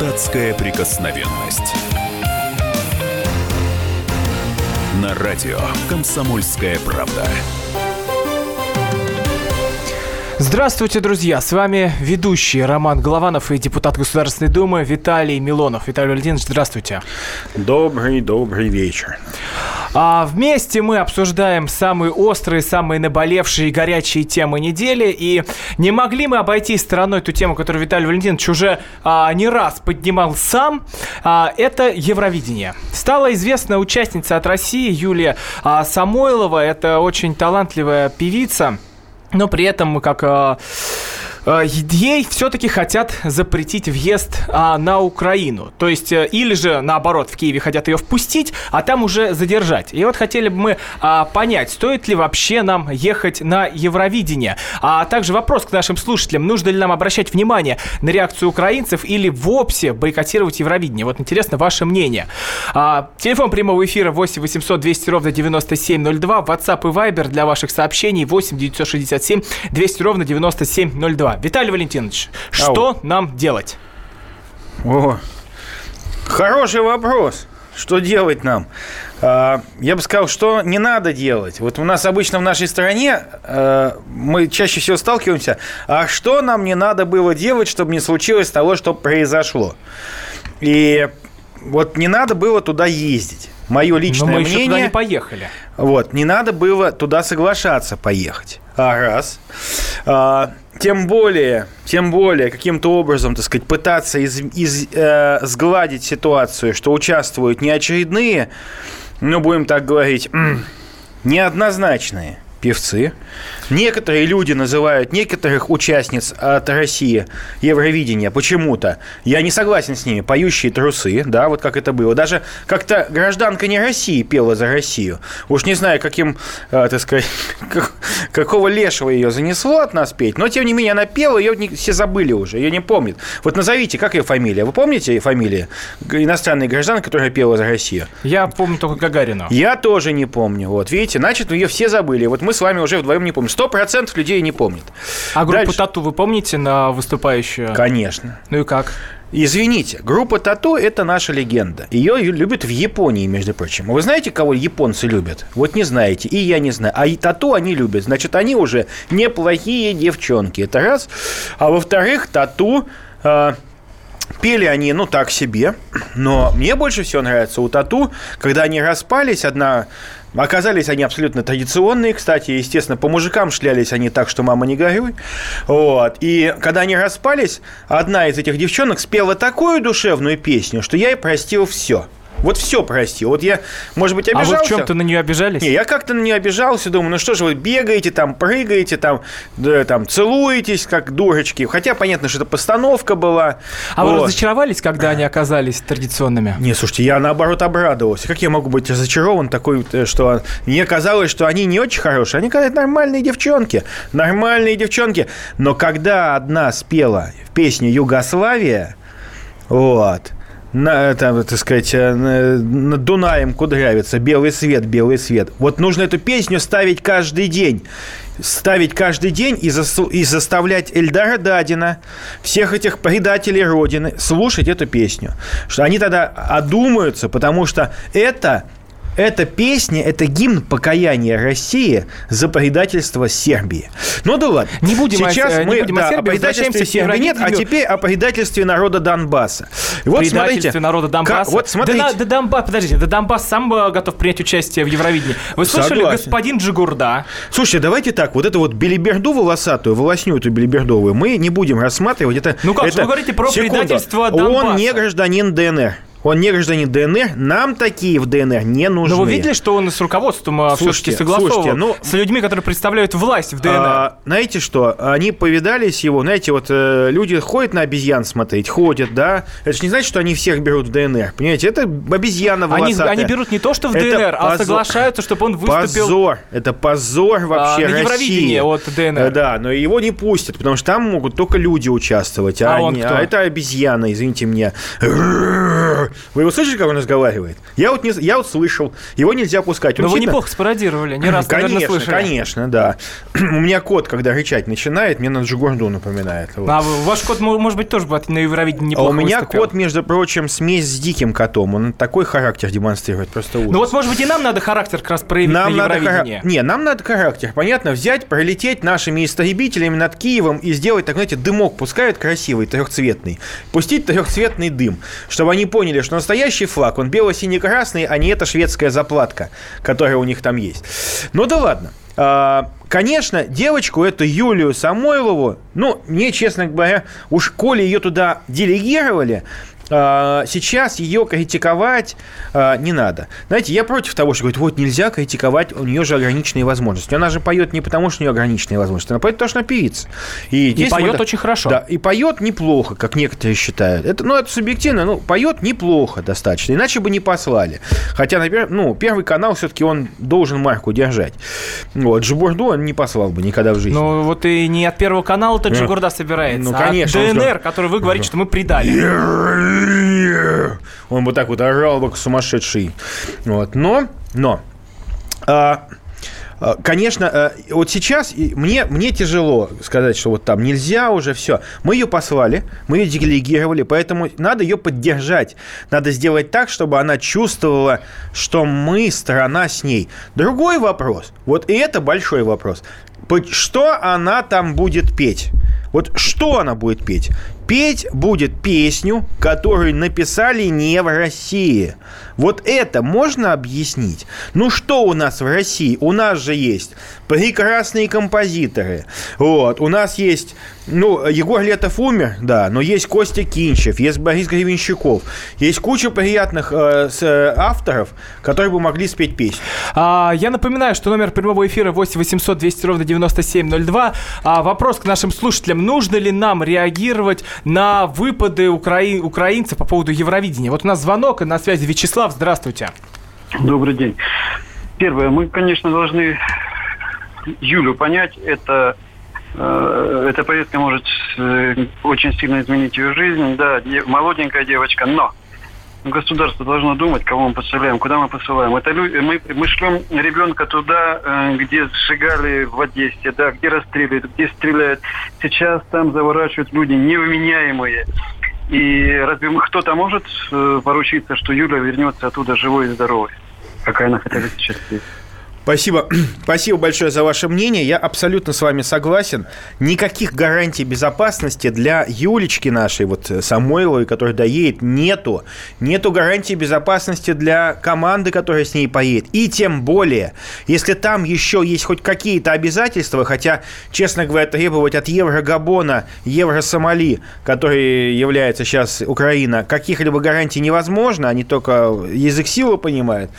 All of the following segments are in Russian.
Депутатская прикосновенность. На радио «Комсомольская правда». Здравствуйте, друзья! С вами ведущий Роман Голованов и депутат Государственной Думы Виталий Милонов. Виталий Валентинович, здравствуйте. Добрый, добрый вечер. А вместе мы обсуждаем самые острые, самые наболевшие и горячие темы недели. И не могли мы обойти стороной эту тему, которую Виталий Валентинович уже а, не раз поднимал сам. А, это Евровидение. Стала известна участница от России Юлия а, Самойлова. Это очень талантливая певица. Но при этом, как а, ей все-таки хотят запретить въезд а, на Украину. То есть, э, или же, наоборот, в Киеве хотят ее впустить, а там уже задержать. И вот хотели бы мы а, понять, стоит ли вообще нам ехать на Евровидение. А также вопрос к нашим слушателям, нужно ли нам обращать внимание на реакцию украинцев или вовсе бойкотировать Евровидение. Вот интересно ваше мнение. А, телефон прямого эфира 8 800 200 ровно 9702, WhatsApp и Viber для ваших сообщений 8 967 200 ровно 9702. Виталий Валентинович, что Ау. нам делать? О, хороший вопрос. Что делать нам? А, я бы сказал, что не надо делать. Вот у нас обычно в нашей стране а, мы чаще всего сталкиваемся, а что нам не надо было делать, чтобы не случилось того, что произошло. И вот не надо было туда ездить. Мое личное Но мы мнение. Еще туда не поехали. Вот, не надо было туда соглашаться поехать. А раз. А, тем более, тем более, каким-то образом, так сказать, пытаться из, из, э, сгладить ситуацию, что участвуют не очередные, ну, будем так говорить, неоднозначные певцы. Некоторые люди называют некоторых участниц от России Евровидения почему-то. Я не согласен с ними. Поющие трусы, да, вот как это было. Даже как-то гражданка не России пела за Россию. Уж не знаю, каким, э, так сказать, какого лешего ее занесло от нас петь, но тем не менее она пела, ее все забыли уже, ее не помнят. Вот назовите, как ее фамилия? Вы помните фамилию иностранной гражданки, которая пела за Россию? Я помню только Гагарину. Я тоже не помню. Вот, видите, значит, ее все забыли. Вот мы мы с вами уже вдвоем не помним. Сто процентов людей не помнят. А группу Дальше. Тату вы помните на выступающую? Конечно. Ну и как? Извините, группа Тату – это наша легенда. Ее любят в Японии, между прочим. Вы знаете, кого японцы любят? Вот не знаете, и я не знаю. А и Тату они любят. Значит, они уже неплохие девчонки. Это раз. А во-вторых, Тату э, Пели они, ну, так себе, но мне больше всего нравится у Тату, когда они распались, одна Оказались они абсолютно традиционные, кстати, естественно, по мужикам шлялись они так, что мама не горюй. Вот. И когда они распались, одна из этих девчонок спела такую душевную песню, что я ей простил все. Вот все прости. Вот я, может быть, обижался. А вы в чем-то на нее обижались? Не, я как-то на нее обижался, думаю, ну что же вы бегаете, там, прыгаете, там, да, там, целуетесь, как дурочки. Хотя понятно, что это постановка была. А вот. вы разочаровались, когда они оказались традиционными? Не, слушайте, я наоборот обрадовался. Как я могу быть разочарован такой, э, что мне казалось, что они не очень хорошие. Они, конечно, нормальные девчонки. Нормальные девчонки. Но когда одна спела песню «Югославия», вот, на, там, так сказать, э, над Дунаем кудрявится, белый свет, белый свет. Вот нужно эту песню ставить каждый день. Ставить каждый день и, за, и заставлять Эльдара Дадина, всех этих предателей Родины, слушать эту песню. Что они тогда одумаются, потому что это эта песня – это гимн покаяния России за предательство Сербии. Ну да ладно. Не будем Сейчас о, мы не будем да, о, Сербии, о предательстве Сербии нет, а теперь о предательстве народа Донбасса. Вот предательстве смотрите, народа Донбасса. Как, вот смотрите. Да, да, Донбасс, подождите, да Донбасс сам э, готов принять участие в Евровидении. Вы слышали, Согласен. господин Джигурда? Слушайте, давайте так, вот эту вот белиберду волосатую, волосню эту белибердовую, мы не будем рассматривать. Это, ну как, это, вы говорите про секунду, предательство Донбасса? Он не гражданин ДНР. Он не гражданин ДНР, нам такие в ДНР не нужны. Но вы видели, что он с руководством а, все-таки согласовал слушайте, ну, с людьми, которые представляют власть в ДНР? А, знаете что, они повидались его, знаете, вот э, люди ходят на обезьян смотреть, ходят, да, это же не значит, что они всех берут в ДНР, понимаете, это обезьяна волосатая. Они, они берут не то, что в это ДНР, позор, а соглашаются, чтобы он выступил... Позор, это позор вообще а, на Евровидении от ДНР. Э, да, но его не пустят, потому что там могут только люди участвовать, а, а, они, а это обезьяна, извините меня. Вы его слышите, как он разговаривает? Я вот, не, я вот слышал. Его нельзя пускать. Он Но вы неплохо спародировали, не раз, наверное, Конечно, слышали. конечно, да. У меня кот, когда рычать начинает, мне на Джигурду напоминает. Вот. А ваш кот, мо- может быть, тоже бы на Евровидении А неплохо у меня выступил. кот, между прочим, смесь с диким котом. Он такой характер демонстрирует, просто ужас. Ну вот, может быть, и нам надо характер как раз проявить Нам на надо, хара- не, нам надо характер. Понятно, взять, пролететь нашими истребителями над Киевом и сделать, так знаете, дымок пускают красивый, трехцветный. Пустить трехцветный дым, чтобы они поняли, что настоящий флаг, он бело-синий-красный, а не эта шведская заплатка, которая у них там есть. Ну да ладно. А, Конечно, девочку эту Юлию Самойлову, ну, мне, честно говоря, уж коли ее туда делегировали, сейчас ее критиковать а, не надо. Знаете, я против того, что говорит, вот нельзя критиковать, у нее же ограниченные возможности. Она же поет не потому, что у нее ограниченные возможности, она поет потому, что она певица. И, здесь поет вот- очень хорошо. Да, и поет неплохо, как некоторые считают. Это, ну, это субъективно, ну, поет неплохо достаточно, иначе бы не послали. Хотя, например, ну, Первый канал все-таки он должен марку держать. Вот, Джибурду он не послал бы никогда в жизни. Ну вот и не от Первого канала тот же Ну, Гурда собирается, ну, а конечно, от он ДНР, который вы говорите, что мы предали. Он бы так вот орал как сумасшедший. Вот. Но, но, а, а, конечно, а, вот сейчас мне, мне тяжело сказать, что вот там нельзя уже все. Мы ее послали, мы ее делегировали, поэтому надо ее поддержать. Надо сделать так, чтобы она чувствовала, что мы страна с ней. Другой вопрос, вот и это большой вопрос. Что она там будет петь? Вот что она будет петь? Петь будет песню, которую написали не в России. Вот это можно объяснить? Ну что у нас в России? У нас же есть прекрасные композиторы. Вот. У нас есть, ну, Егор Летов умер, да, но есть Костя Кинчев, есть Борис Гребенщиков, есть куча приятных э, с- э, авторов, которые бы могли спеть песню. А, я напоминаю, что номер прямого эфира 8 800 200 ровно 9702. А, вопрос к нашим слушателям. Нужно ли нам реагировать на выпады украи- украинцев по поводу Евровидения? Вот у нас звонок, и на связи Вячеслав. Здравствуйте. Добрый день. Первое, мы, конечно, должны Юлю понять. Это э, эта поездка может э, очень сильно изменить ее жизнь. Да, де- молоденькая девочка, но государство должно думать, кого мы посылаем, куда мы посылаем. Это лю- мы, мы шлем ребенка туда, э, где сжигали в Одессе, да, где расстреливают, где стреляют. Сейчас там заворачивают люди невменяемые. И разве кто-то может э, поручиться, что Юля вернется оттуда живой и здоровой? Какая она хотя сейчас есть? Спасибо. Спасибо большое за ваше мнение. Я абсолютно с вами согласен. Никаких гарантий безопасности для Юлечки нашей, вот э, Самойловой, которая доедет, нету. Нету гарантии безопасности для команды, которая с ней поедет. И тем более, если там еще есть хоть какие-то обязательства, хотя, честно говоря, требовать от Евро-Габона, Евро-Сомали, который является сейчас Украина, каких-либо гарантий невозможно, они только язык силы понимают,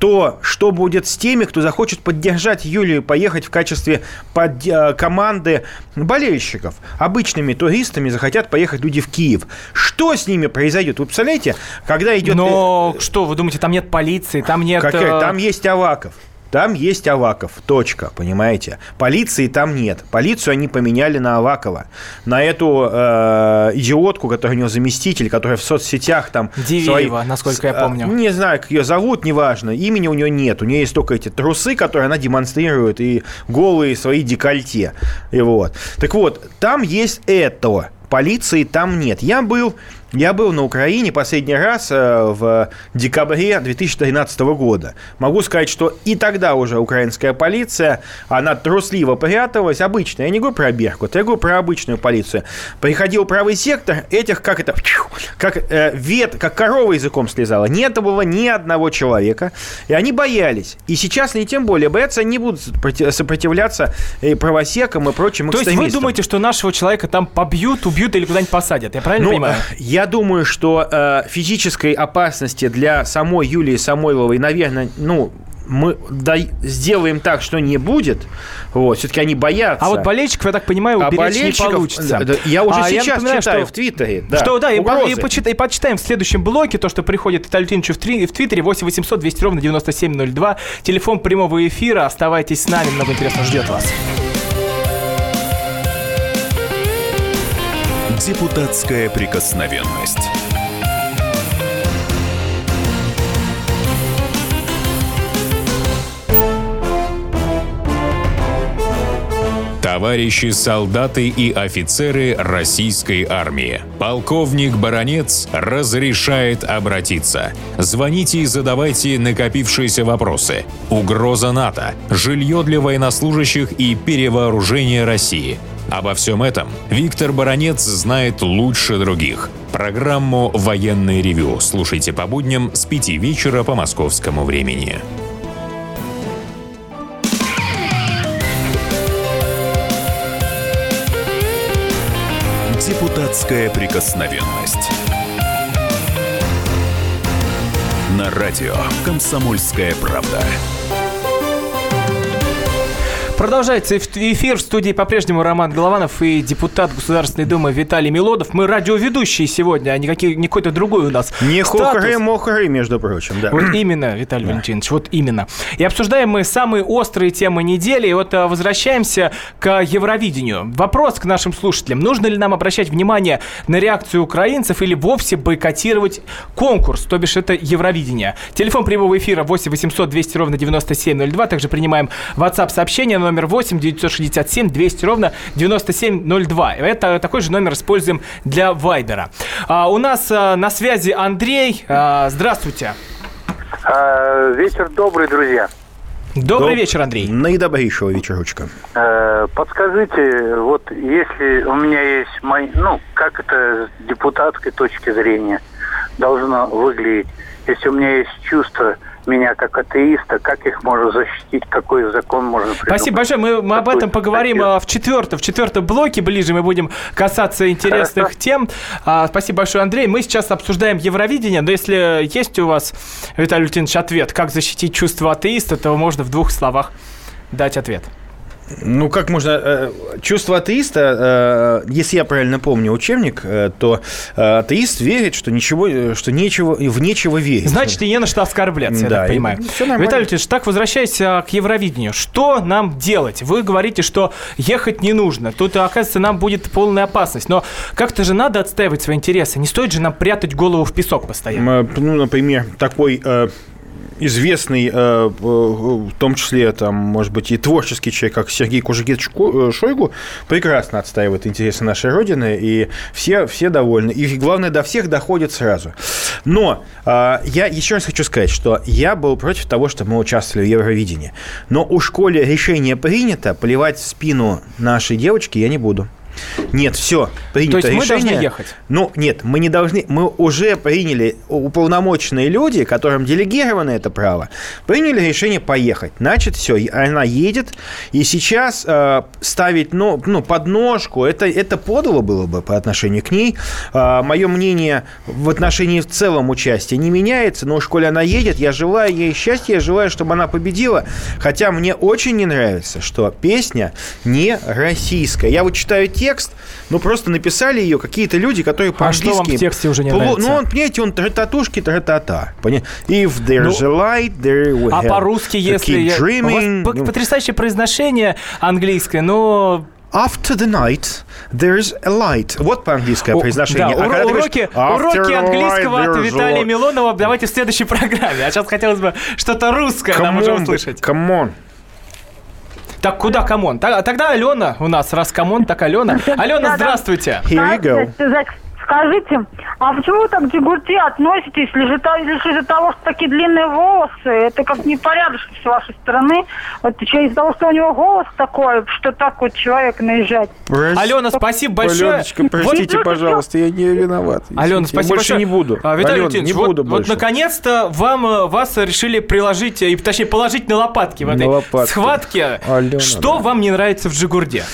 то что будет с теми, кто захочет поддержать Юлию, поехать в качестве под, э, команды болельщиков? Обычными туристами захотят поехать люди в Киев. Что с ними произойдет? Вы представляете, когда идет... Но что, вы думаете, там нет полиции, там нет... Какая? э, Там есть Аваков. Там есть Аваков, точка, понимаете? Полиции там нет. Полицию они поменяли на Авакова. На эту э, идиотку, которая у него заместитель, которая в соцсетях там... Дивеева, насколько я а, помню. Не знаю, как ее зовут, неважно. Имени у нее нет. У нее есть только эти трусы, которые она демонстрирует, и голые свои декольте. И вот. Так вот, там есть это. Полиции там нет. Я был, я был на Украине последний раз э, в декабре 2013 года. Могу сказать, что и тогда уже украинская полиция, она трусливо пряталась. Обычно, я не говорю про Беркут, я говорю про обычную полицию. Приходил правый сектор, этих, как это, как э, вет, как корова языком слезала. Нет было ни одного человека, и они боялись. И сейчас не тем более боятся, они не будут сопротив- сопротивляться и правосекам и прочим То есть вы экстремистам. думаете, что нашего человека там побьют, убьют или куда-нибудь посадят? Я правильно Ну, понимаю? э, я думаю, что э, физической опасности для самой Юлии Самойловой, наверное, ну, мы дай- сделаем так, что не будет. Вот, все-таки они боятся. А вот болельщиков, я так понимаю, А уберечь не болельщиков- получится. да, да, я уже А сейчас напоминаю, читаю что- в Твиттере. да, что, да, и, угрозы. и, почитай- и почитаем в следующем блоке то, что приходит Виталий Леонидовичу в, три- в Твиттере 8 800 200 ровно 9702. Телефон прямого эфира. Оставайтесь с нами, много интересного ждет вас. Депутатская прикосновенность. товарищи солдаты и офицеры российской армии. Полковник Баронец разрешает обратиться. Звоните и задавайте накопившиеся вопросы. Угроза НАТО, жилье для военнослужащих и перевооружение России – Обо всем этом Виктор Баранец знает лучше других. Программу «Военный ревю» слушайте по будням с 5 вечера по московскому времени. Депутатская прикосновенность. На радио «Комсомольская правда». Продолжается эфир в студии по-прежнему Роман Голованов и депутат Государственной Думы Виталий Милодов. Мы радиоведущие сегодня, а не, какие, не какой-то другой у нас Не статус. хохры-мохры, между прочим, да. Вот именно, Виталий Валентинович, вот именно. И обсуждаем мы самые острые темы недели. И вот а, возвращаемся к Евровидению. Вопрос к нашим слушателям. Нужно ли нам обращать внимание на реакцию украинцев или вовсе бойкотировать конкурс, то бишь это Евровидение? Телефон прямого эфира 8 800 200 ровно 9702. Также принимаем WhatsApp-сообщение номер 8 967 200 ровно 9702. Это такой же номер используем для Вайбера. А, у нас а, на связи Андрей. А, здравствуйте. А, Вечер добрый, друзья. Добрый Доб- вечер, Андрей. Наидобрейшего вечерочка. Э, Подскажите, вот если у меня есть мои, ну, как это с депутатской точки зрения должно выглядеть, если у меня есть чувство меня как атеиста, как их можно защитить, какой закон можно придумать? Спасибо большое. Мы, мы об этом поговорим статью? в четвертом, в четвертом блоке ближе. Мы будем касаться интересных Хорошо. тем. А, спасибо большое, Андрей. Мы сейчас обсуждаем Евровидение, но если есть у вас, Виталий Лютинович, ответ, как защитить чувство атеиста, то можно в двух словах дать ответ. Ну, как можно... э, чувство атеиста, э, если я правильно помню учебник, э, то атеист верит, что ничего, что нечего, в нечего верить. Значит, и не на что оскорбляться, я Да, так понимаю. Виталий так возвращаясь к Евровидению, что нам делать? Вы говорите, что ехать не нужно. Тут, оказывается, нам будет полная опасность. Но как-то же надо отстаивать свои интересы. Не стоит же нам прятать голову в песок постоянно. Ну, например, такой известный, э, э, в том числе, там, может быть, и творческий человек, как Сергей Ко- э, Шойгу, прекрасно отстаивает интересы нашей Родины, и все, все довольны. И главное, до всех доходит сразу. Но я еще раз хочу сказать, что я был против того, чтобы мы участвовали в Евровидении. Но у школе решение принято, плевать в спину нашей девочки я не буду. Нет, все, принято То есть мы решение. должны ехать? Ну, нет, мы не должны, мы уже приняли, уполномоченные люди, которым делегировано это право, приняли решение поехать. Значит, все, она едет, и сейчас э, ставить ну, ну, подножку, это, это подло было бы по отношению к ней. Э, мое мнение в отношении в целом участия не меняется, но уж коли она едет, я желаю ей счастья, я желаю, чтобы она победила, хотя мне очень не нравится, что песня не российская. Я вот читаю текст, ну просто написали ее какие-то люди, которые А что вам по-английски... в тексте уже не Пло- нравится? Ну, он, понимаете, он тра-татушки, тра-та-та. If there's a light, there will А по-русски, если... я- dreaming. У вас Ну, потрясающее произношение английское, но... After the night, there's a light. Вот по-английское О, произношение. да, А уро- говоришь, уроки, «After уроки английского от Виталия light». Милонова давайте в следующей программе. А сейчас хотелось бы что-то русское нам Come уже on, услышать. Come on. Так, куда come on? Та- Тогда Алена у нас, раз come on, так Алена. Алена, здравствуйте. Here you go. Скажите, а почему вы так к Джигурте относитесь, лишь из-за лишь из-за того, что такие длинные волосы? Это как непорядочно с вашей стороны. Вот из-за того, что у него голос такой, что так вот человек наезжать. Алена, спасибо большое. Аленочка, простите, Вот- пожалуйста, я не виноват. Алена, спасибо я больше большое. не буду. А, Виталий Ален, Валентинович, не вот, буду вот больше. наконец-то вам, э, вас решили приложить, и, точнее, положить на лопатки в этой На лопатки. схватке. Алена, Что да. вам не нравится в Джигурде?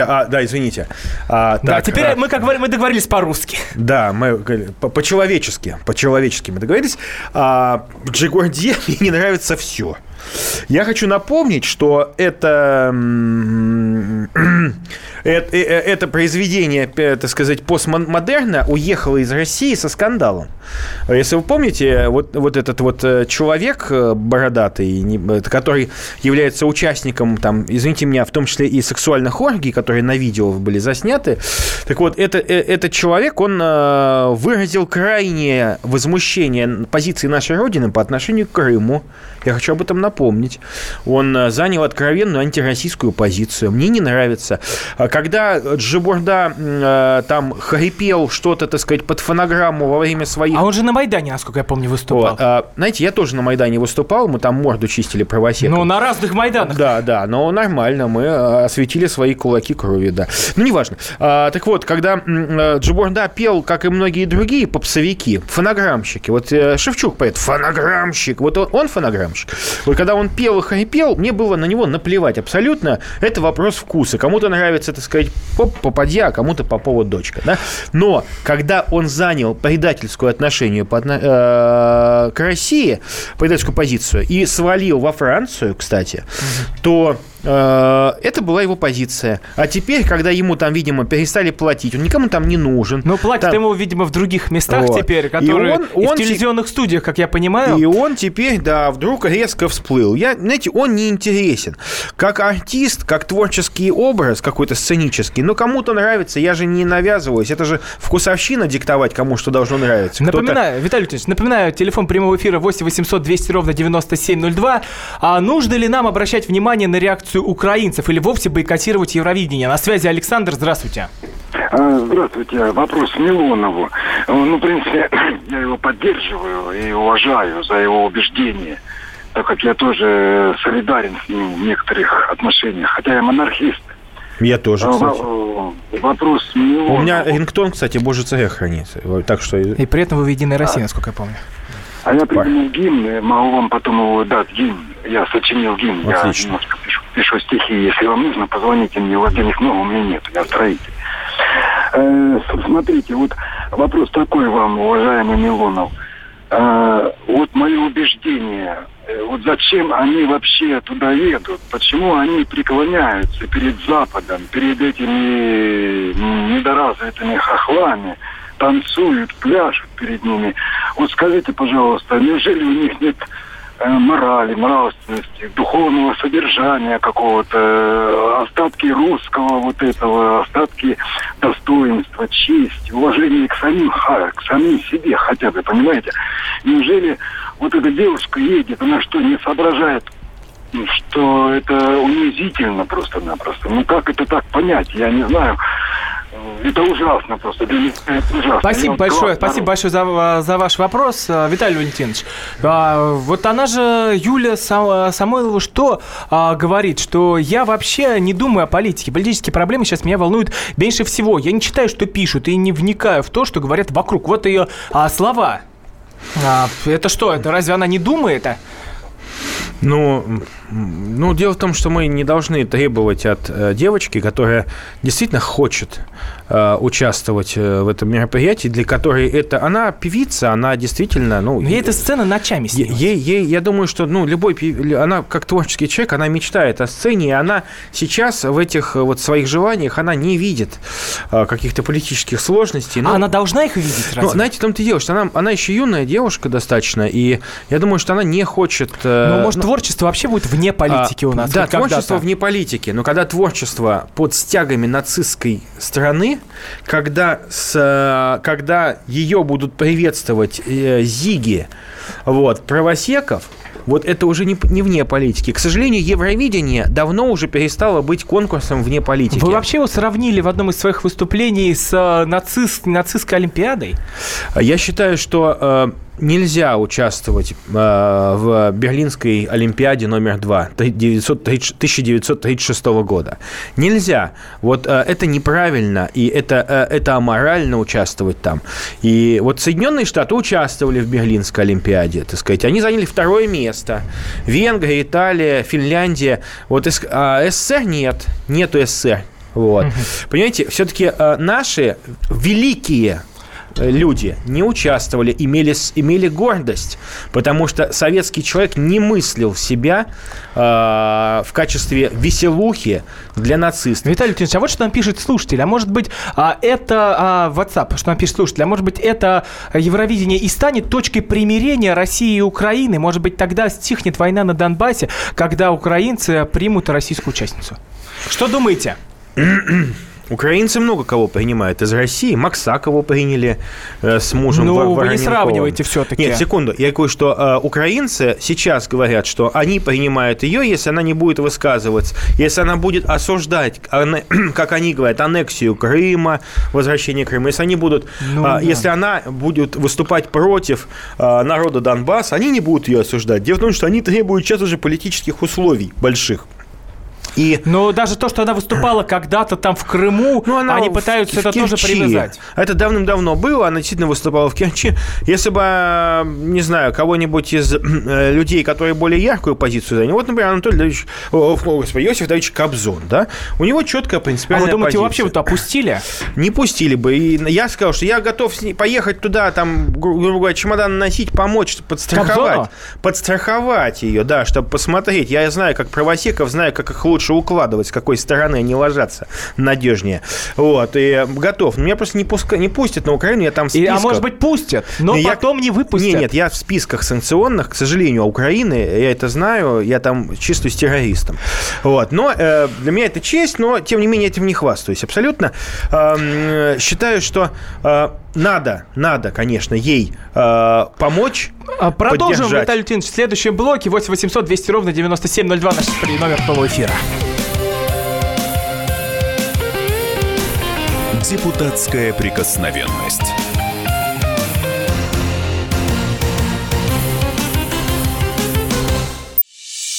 А, да, извините. А, Да, так, теперь а, мы, как говорим, мы договорились по-русски. Да, мы по-человечески, по-человечески мы договорились. А, в Джигурде мне не нравится все. Я хочу напомнить, что это, это, э, это произведение, э, так сказать, постмодерна уехало из России со скандалом. Если вы помните, вот, вот этот вот э, человек э, бородатый, э, который является участником, там, извините меня, в том числе и сексуальных оргий, которые на видео были засняты, так вот, это, э, этот человек, он э, выразил крайнее возмущение позиции нашей Родины по отношению к Крыму. Я хочу об этом напомнить. Напомнить, он э, занял откровенную антироссийскую позицию. Мне не нравится. А Когда Джибурда э, там хрипел что-то, так сказать, под фонограмму во время своих... А он же на Майдане, насколько я помню, выступал. Вот, знаете, я тоже на Майдане выступал, мы там морду чистили правосеком. Ну, на разных Майданах. Да, да, но нормально, мы э, осветили свои кулаки кровью, да. Ну, неважно. А, так вот, когда э, Джибурда пел, как и многие другие попсовики, фонограммщики, вот э, Шевчук поет, фонограммщик, вот он, он фонограммщик. Вот когда он пел и хрипел, мне было на него наплевать абсолютно. Это вопрос вкуса. Кому-то нравится, так сказать, поп, попадья, а кому-то попова дочка, да. Но когда он занял предательскую отношение по, э, к России, предательскую позицию, и свалил во Францию, кстати, то это была его позиция. А теперь, когда ему там, видимо, перестали платить, он никому там не нужен. Ну, платят Там- ему, видимо, в других местах Вот. теперь, И которые он- и в он те- телевизионных студиях, как я понимаю. И он теперь, да, вдруг резко всплыл. Я, знаете, он не интересен. Как артист, как творческий образ какой-то сценический. Но кому-то нравится, я же не навязываюсь. Это же вкусовщина диктовать, кому что должно нравиться. Напоминаю, Виталий Леонидович, напоминаю, телефон прямого эфира 8 800 200 ровно 9702. А нужно ли нам обращать внимание на реакцию украинцев или вовсе бойкотировать Евровидение? На связи Александр, здравствуйте. А, Здравствуйте. Вопрос Милонову. Э, Ну, в принципе, я его поддерживаю и уважаю за его убеждения, так как я тоже солидарен с ним в некоторых отношениях, хотя я монархист. Я тоже, А, кстати. э, Вопрос Милонову. У меня рингтон, кстати, Боже ЦГ хранится. Вот Так что... И при этом вы в Единой России, насколько я помню. А я придумал гимн, могу вам потом его дать, гимн. Я сочинил гимн, я Отлично. немножко пишу, пишу стихи. Если вам нужно, позвоните мне, у вас денег много, у меня нет, я строитель. Э, смотрите, вот вопрос такой вам, уважаемый Милонов. Э, вот мое убеждение, э, вот зачем они вообще туда едут? Почему они преклоняются перед Западом, перед этими недоразвитыми хохлами, танцуют, пляшут перед ними? Вот скажите, пожалуйста, неужели у них нет э, морали, нравственности, духовного содержания какого-то, э, остатки русского вот этого, остатки достоинства, чести, уважения к самим, к самим себе хотя бы, понимаете? Неужели вот эта девушка едет, она что, не соображает, что это унизительно просто-напросто? Ну как это так понять? Я не знаю. Это ужасно просто. Для меня это ужасно. Спасибо большое, спасибо большое за, за ваш вопрос, э, Виталий Валентинович. А, Вот она же, Юля Са- Самойлова, что а, говорит, что я вообще не думаю о политике. Политические проблемы сейчас меня волнуют меньше всего. Я не читаю, что пишут, и не вникаю в то, что говорят вокруг. Вот ее а, слова. А, это что, это разве она не думает? а? Ну, м, ну, дело в том, что мы не должны требовать от э, девочки, которая действительно хочет э, участвовать э, в этом мероприятии, для которой это... Она певица, она действительно... Ну, Но ей эта сцена ночами снилась. Ей, ей, я думаю, что ну, любой, ли- она как творческий человек, она мечтает о сцене, и она сейчас в этих вот своих желаниях, она не видит каких-то политических сложностей. А Ну, она должна их видеть, ну, разве? знаете, в том-то и дело, что она, она еще юная девушка достаточно, и я думаю, что она не хочет... э, Ну, может, ну, творчество вообще будет вне политики а, у нас? Да, творчество вне политики. Но когда творчество под стягами нацистской страны, когда, с, э, когда ее будут приветствовать э, зиги, вот, правосеков, вот это уже не, не вне политики. К сожалению, Евровидение давно уже перестало быть конкурсом вне политики. Вы вообще его сравнили в одном из своих выступлений с э, нацист, нацистской олимпиадой? Я считаю, что э, нельзя участвовать э, в Берлинской Олимпиаде номер 2 1936 года. Нельзя. Вот э, это неправильно, и это, э, это аморально участвовать там. И вот Соединенные Штаты участвовали в Берлинской Олимпиаде, так сказать. Они заняли второе место. Венгрия, Италия, Финляндия. Вот СС- а СССР нет. Нету СССР. Вот. Понимаете, все-таки наши великие э, люди не участвовали, имели, имели гордость, потому что советский человек не мыслил себя э, в качестве веселухи для нацистов. Виталий Леонидович, а вот что нам пишет слушатель. А может быть, а, это а, WhatsApp, что нам пишет слушатель. А может быть, это Евровидение и станет точкой примирения России и Украины? Может быть, тогда стихнет война на Донбассе, когда украинцы примут российскую участницу? Что думаете? Украинцы много кого принимают из России. Макса кого приняли э, с мужем Ну, вы не сравниваете всё-таки. Нет, секунду. Я говорю, что э, украинцы сейчас говорят, что они принимают ее, если она не будет высказываться, если она будет осуждать, как они говорят, аннексию Крыма, возвращение Крыма, если они будут, Ну, а, да. если она будет выступать против э, народа Донбасса, они не будут ее осуждать. Дело в том, что они требуют сейчас уже политических условий больших. И Но даже то, что она выступала когда-то там в Крыму, ну, она они в- пытаются в это тоже Керчи. привязать. Это давным-давно было, она действительно выступала в Керчи. Если бы, э, не знаю, кого-нибудь из э, людей, которые более яркую позицию заняли, вот, например, Анатолий Давидович, о, о, господи, Иосиф Давидович Кобзон, да, у него четкая А принципиальная вы думаете, позиция. вообще вот опустили? Не пустили бы. И я сказал, что я готов с ней поехать туда, там, гру- грубо говоря, чемодан носить, помочь, подстраховать. Кобзону? Подстраховать ее, да, чтобы посмотреть. Я знаю, как правосеков, знаю, как их лучше укладывать, с какой стороны они ложатся надежнее. Вот, и готов. Меня просто не, пуска... не пустят на Украину, я там в И, списках. а может быть пустят, но я- потом не выпустят. Не, нет, я в списках санкционных, к сожалению, Украины, я это знаю, я там числюсь террористом. Вот, но э, для меня это честь, но тем не менее этим не хвастаюсь абсолютно. Э, считаю, что э, надо, надо, конечно, ей э, помочь. А, Продолжим, поддержать. Виталий Леонидович, в следующем блоке 8 800 200 ровно 9702 наш номер прямого эфира. Депутатская прикосновенность.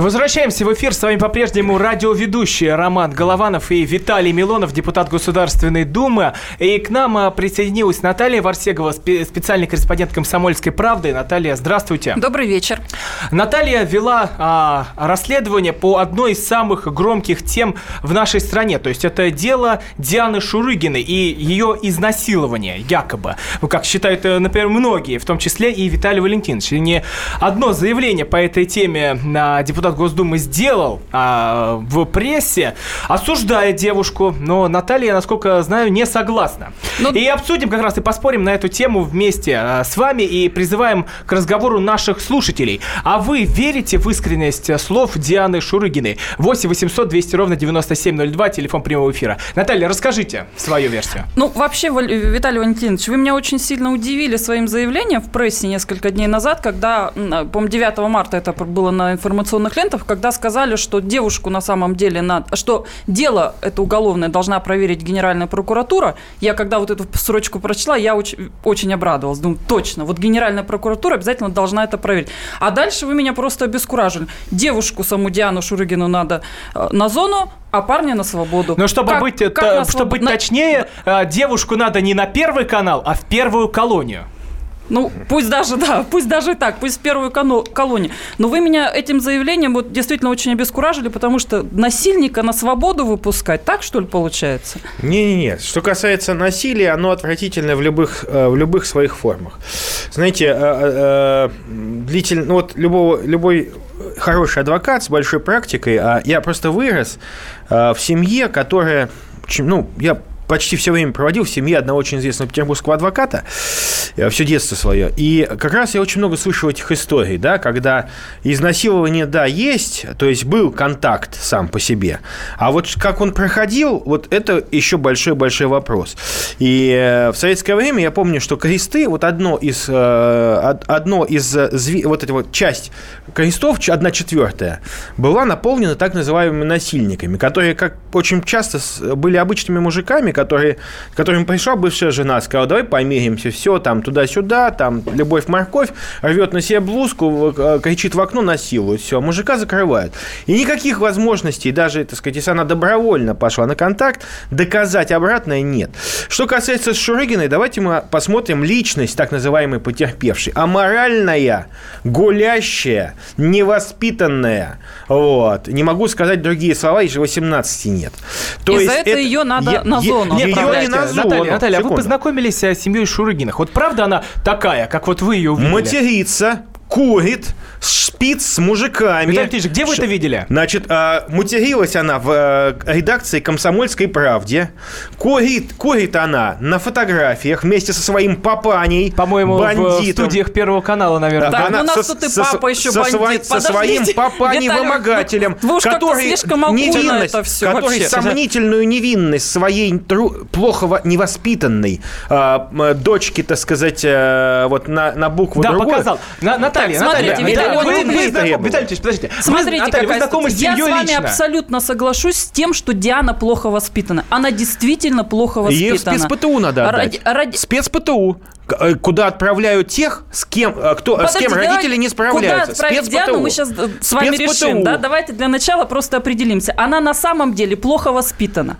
Возвращаемся в эфир. С вами по-прежнему радиоведущие Роман Голованов и Виталий Милонов, депутат Государственной Думы. И к нам а, присоединилась Наталья Варсегова, спе- специальный корреспондент «Комсомольской правды». Наталья, здравствуйте. Добрый вечер. Наталья вела а, расследование по одной из самых громких тем в нашей стране. То есть это дело Дианы Шурыгиной и ее изнасилование, якобы. Ну, как считают, э, например, многие, в том числе и Виталий Валентинович. И не одно заявление по этой теме а, депутат Госдумы сделал а, в прессе, осуждая девушку. Но Наталья, насколько знаю, не согласна. Ну- И обсудим как раз и поспорим на эту тему вместе а, с вами и призываем к разговору наших слушателей. А вы верите в искренность а, слов Дианы Шурыгиной? 8 800 200 ровно 9702, телефон прямого эфира. Наталья, расскажите свою версию. Ну, вообще, Виталий Валентинович, вы меня очень сильно удивили своим заявлением в прессе несколько дней назад, когда, м, по-моему, 9 марта это было на информационных лентах, когда сказали, что девушку на самом деле надо, что дело это уголовное должна проверить Генеральная прокуратура. Я когда вот эту срочку прочла, я очень, очень обрадовалась. Думаю, точно, вот Генеральная прокуратура обязательно должна это проверить. А дальше вы меня просто обескуражили. Девушку саму Диану Шурыгину надо э, на зону, а парня на свободу. Но чтобы Как- быть, э, как та- чтобы быть свобод- на- точнее, а, девушку надо не на первый канал, а в первую колонию. Ну, пусть даже, да, пусть даже так, пусть в первую колонию. Но вы меня этим заявлением вот действительно очень обескуражили, потому что насильника на свободу выпускать, так что ли получается? Не-не-не. Что касается насилия, оно отвратительное в любых, э, в любых своих формах. Знаете, э, э, длительно, ну вот любого, любой хороший адвокат с большой практикой, а я просто вырос в семье, которая, ну, я почти все время проводил в семье одного очень известного петербургского адвоката, все детство свое. И как раз я очень много слышал этих историй, да, когда изнасилование, да, есть, то есть был контакт сам по себе, а вот как он проходил, вот это еще большой-большой вопрос. И э, в советское время я помню, что кресты, вот одно из, э, од- одно из, э, вот эта вот часть крестов, одна четвертая, была наполнена так называемыми насильниками, которые как очень часто были обычными мужиками, который, к которым пришла бывшая жена, сказала, давай помиримся, все, там, туда-сюда, там, любовь-морковь, рвет на себе блузку, э, кричит в окно, насилует, все, мужика закрывают. И никаких возможностей, даже, так сказать, если она добровольно пошла на контакт, доказать обратное нет. Что касается Шурыгиной, давайте мы посмотрим личность так называемой потерпевшей. Аморальная, гулящая, невоспитанная. Вот. Не могу сказать другие слова, ей же 18 нет. То И есть за это, это ее надо е- на зону Нет, ее не на зону. Наталья, Наталья а вы познакомились с семьей Шурыгиных. Вот правда она такая, как вот вы ее увидели? Матерится, курит, спит с мужиками. Виталий Ильич, где вы Ш... это видели? Значит, э, материлась она в э, редакции «Комсомольской правде». Курит, курит она на фотографиях вместе со своим папаней, По-моему, бандитом. в студиях Первого канала, наверное. Так, она у нас со, тут и папа еще со, бандит. Со, со своим папаней-вымогателем, который, невинность, это все который вообще. сомнительную невинность своей тру, плохо невоспитанной э, дочки, так сказать, э, вот на, на букву да, другой. показал. На, Наталья, так, смотрите, Наталья, Виталий, вы, вы, вы, знаком, Виталий Ильич, подождите. Смотрите, вы, Наталья, вы знакомы с Я семьей с вами лично. абсолютно соглашусь с тем, что Диана плохо воспитана. Она действительно плохо воспитана. Ей в спецПТУ надо отдать. Ради. СпецПТУ э, куда отправляют тех, с кем, э, кто, Подожди, с кем родители не справляются. Куда отправить Диану, мы сейчас э, с вами решим. Да? Давайте для начала просто определимся. Она на самом деле плохо воспитана.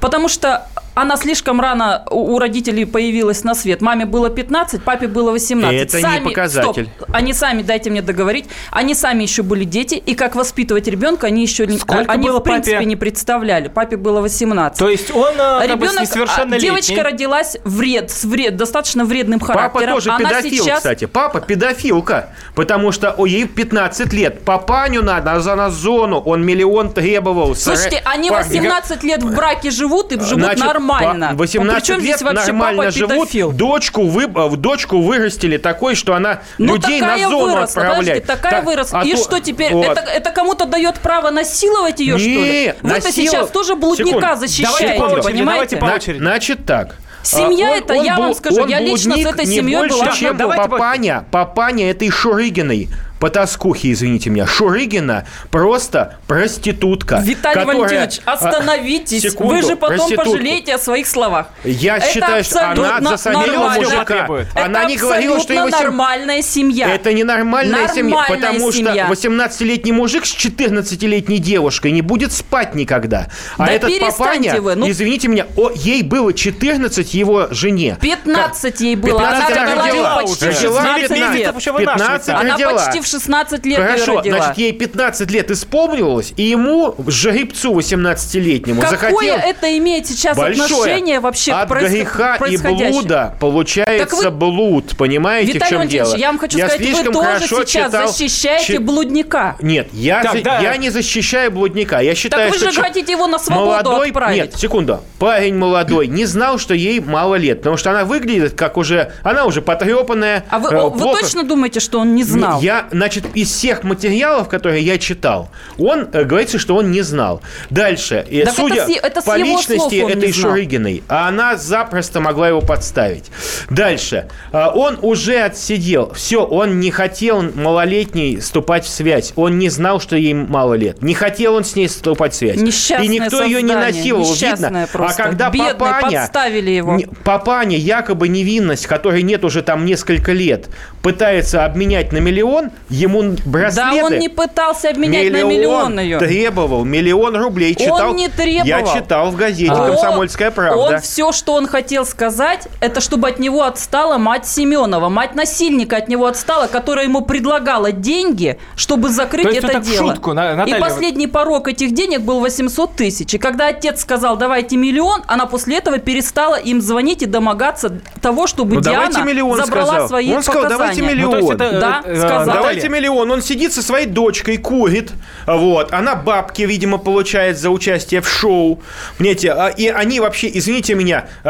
Потому что она слишком рано у родителей появилась на свет. Маме было 15, папе было 18. Это сами, не показатель. Стоп, они сами, дайте мне договорить, они сами еще были дети, и как воспитывать ребенка они еще Сколько они было в принципе папе? не представляли. Папе было 18. То есть он Ребенок, как бы, несовершеннолетний. девочка родилась вред, с вред, достаточно вредным характером. Папа тоже она педофил, сейчас... кстати. Папа педофилка, потому что о, ей 15 лет. Папаню надо за на зону, он миллион требовал. Слушайте, они 18 лет в браке живут и живут Значит, нормально. 18 Причем лет здесь вообще нормально папа живут. педофил? Дочку, вы, в дочку вырастили такой, что она Ну, людей на зону выросла, отправляет. подожди, такая Так, выросла. а И то- что теперь? вот. Это, это кому-то дает право насиловать ее, что ли? Нет, Вы-то насиловать- сейчас тоже блудника Секунду. защищаете, Давайте понимаете? давайте по На- очереди. Значит так. Семья А, он- это, он я вам был- скажу, он я лично с этой семьей больше, была. чем Давайте папаня, папаня этой Шурыгиной. Потаскухи, извините меня. Шурыгина просто проститутка. Виталий которая- Валентинович, а, остановитесь. секунду, Вы же потом пожалеете о своих словах. Я Это считаю, что она засадила мужика. Она не говорила, что его нормальная семья. Это не нормальная семья, Нормальная потому семья. что 18-летний мужик с 14-летней девушкой не будет спать никогда. А Да этот перестаньте папаня, вы, ну- извините меня, о, ей было 14 его жене. 15 ей было. 15 она она родила родила почти уже. в Родила 16 15 лет. вообще вынашивается. 15 Она родила. почти в 16 лет ее Хорошо, родила. значит, ей 15 лет исполнилось, и ему, жеребцу 18-летнему, Какое захотел... это имеет сейчас Большое. отношение вообще От к проис- греха и блуда получается Так вы- блуд, понимаете, в Виталий чем Валентинович, дело? я вам хочу Я сказать, вы слишком тоже хорошо сейчас читал защищаете чи- блудника. Нет, я, Так, за- да. я не защищаю блудника. Я считаю, вы что же че- хотите его на свободу молодой, отправить. Нет, секунду. Парень молодой не знал, что ей мало лет, потому что она выглядит как уже... Она уже потрепанная, А вы, э, вы плохо- точно думаете, что он не знал? Я, значит, из всех материалов, которые я читал, он э, говорится, что он не знал. Дальше, Так это судя с это с по его личности этой. Шурыгиной, а она запросто могла его подставить. Дальше, э, он уже отсидел. Все, он не хотел малолетней вступать в связь. Он не знал, что ей мало лет. Не хотел он с ней вступать в связь. Несчастное И никто ее не создание, насиловал, видно. просто. А когда Бедный, папаня... подставили его. Папаня, якобы невинность, которой нет уже там несколько лет, пытается обменять на миллион, ему браслеты... Да он не пытался обменять на миллион ее. требовал, миллион рублей читал. Он не требовал. Я читал в газете Он- «Комсомольская правда». Он все, что он хотел сказать, это чтобы от него отстала мать Семенова, мать насильника от него отстала, которая ему предлагала деньги, чтобы закрыть То есть это так дело. шутку, На- Наталья, И последний порог этих денег был 800 тысяч. И когда отец сказал, давайте миллион, она после этого перестала им звонить и домогаться того, чтобы Ну, Диана давайте миллион забрала сказал. свои Он сказал, показания. давайте миллион. Ну, то есть это, Да, э, э, сказал. Наталья, Давайте миллион. Он сидит со своей дочкой, курит. Вот. Она бабки, видимо, получает за участие в шоу. Понимаете, а- и они вообще, извините меня, э,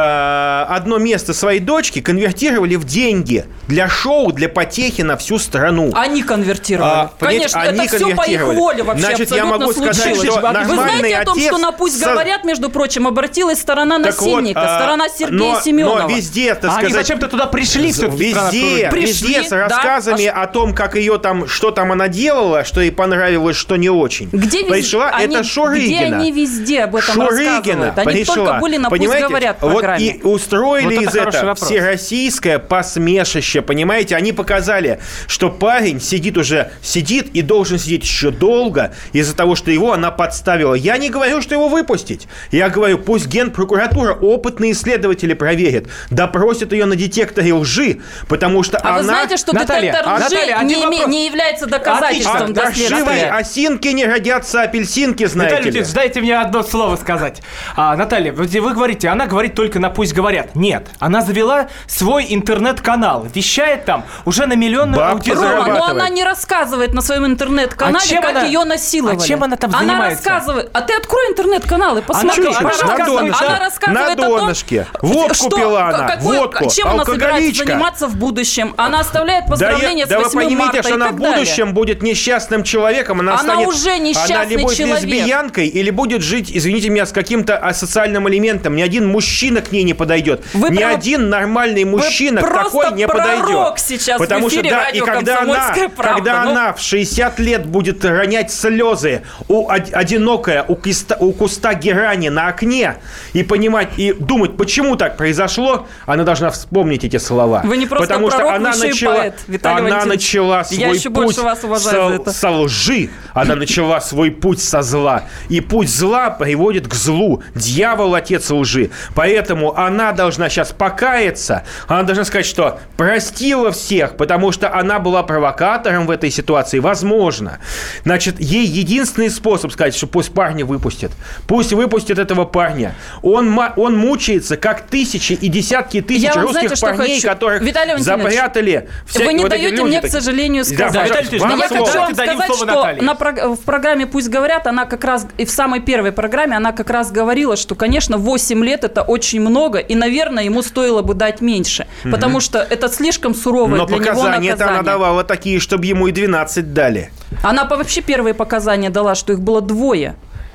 одно место своей дочки конвертировали в деньги для шоу, для потехи на всю страну. Они конвертировали. А, Конечно, они это все по их воле вообще Значит, я абсолютно могу сказать, случилось. что Вы знаете о том, отец что на «Пусть со- говорят», между прочим, обратилась сторона Так вот, насильника, а, сторона Сергея но, Семенова. Но везде, так А они сказать... зачем-то туда пришли все-таки? Везде, Пришли, везде с да. рассказами А о том, как ее ее там, что там она делала, что ей понравилось, что не очень. Где? Пришла, Они- это Шурыгина. Где они везде об этом Шурыгина рассказывают? Они пришла. только были на «Пусть Понимаете? говорят» Вот и устроили Вот это из этого вопрос. всероссийское посмешище, понимаете? Они показали, что парень сидит уже, сидит и должен сидеть еще долго из-за того, что его она подставила. Я не говорю, что его выпустить. Я говорю, пусть генпрокуратура, опытные исследователи проверят, допросят ее на детекторе лжи, потому что А она... вы знаете, что Наталья, детектор лжи Наталья, один не, име- вопрос. не является доказательством Отлично. для дождевой следствия? осинки не родятся апельсинки, знаете Виталий ли. Леонидович, дайте мне одно слово сказать. А, Наталья, вот вы говорите, она говорит только на «Пусть говорят». Нет, она завела свой интернет-канал, вещает там уже на миллионную Бабки аудиторию. Рома, но она не рассказывает на своем интернет-канале, А чем как она- ее насиловали. а чем она там Она занимается? рассказывает. А ты открой интернет-канал и посмотри, Она- она пожалуйста. рассказывает, Она да, рассказывает на о том, донышке. Водку что- пила она, какой- водку, чем она собирается алкоголичка. заниматься в будущем. Она оставляет Да, поздравления я- с да вы 8 понимаете, марта что она в далее. будущем будет несчастным человеком. Она, Она станет- уже несчастный Она ли будет человек. лесбиянкой, или будет жить, извините меня, с каким-то асоциальным элементом. Ни один мужчина к ней не подойдет. Вы Ни прям- один нормальный мужчина к просто такой не подойдет. сейчас в Потому эфире что, да, и когда она, «Комсомольская правда». когда Ну. она в 60 лет будет ронять слезы, у, од- одинокая у куста, у куста герани на окне, и понимать, и думать, почему так произошло, она должна вспомнить эти слова. Вы не просто Потому что пророк, она вы еще и начала, поэт, Виталий она начала свой Я еще путь больше вас уважаю со, это. со лжи. Она начала свой путь со зла. И путь зла приводит к злу. Дьявол – отец лжи. Поэтому она должна сейчас покаяться. Она должна сказать, что простила всех, потому что она была провокатором в этой ситуации. Возможно. Значит, ей единственный способ сказать, что пусть парня выпустят. Пусть выпустят этого парня. Он, он мучается, как тысячи и десятки тысяч Я русских знаете, парней, которых Виталий запрятали. всякие Вы не вот даете мне, к сожалению, сказать. пожалуйста, Виталий вам Но я хочу вам сказать, что на в программе «Пусть говорят» она как раз, и в самой первой программе она как раз говорила, что, конечно, 8 лет – это очень много, и, наверное, ему стоило бы дать меньше, потому что это слишком суровое Но для него показания-то она наказание. давала такие, чтобы ему и 12 дали. Она вообще первые показания дала, что их было двое.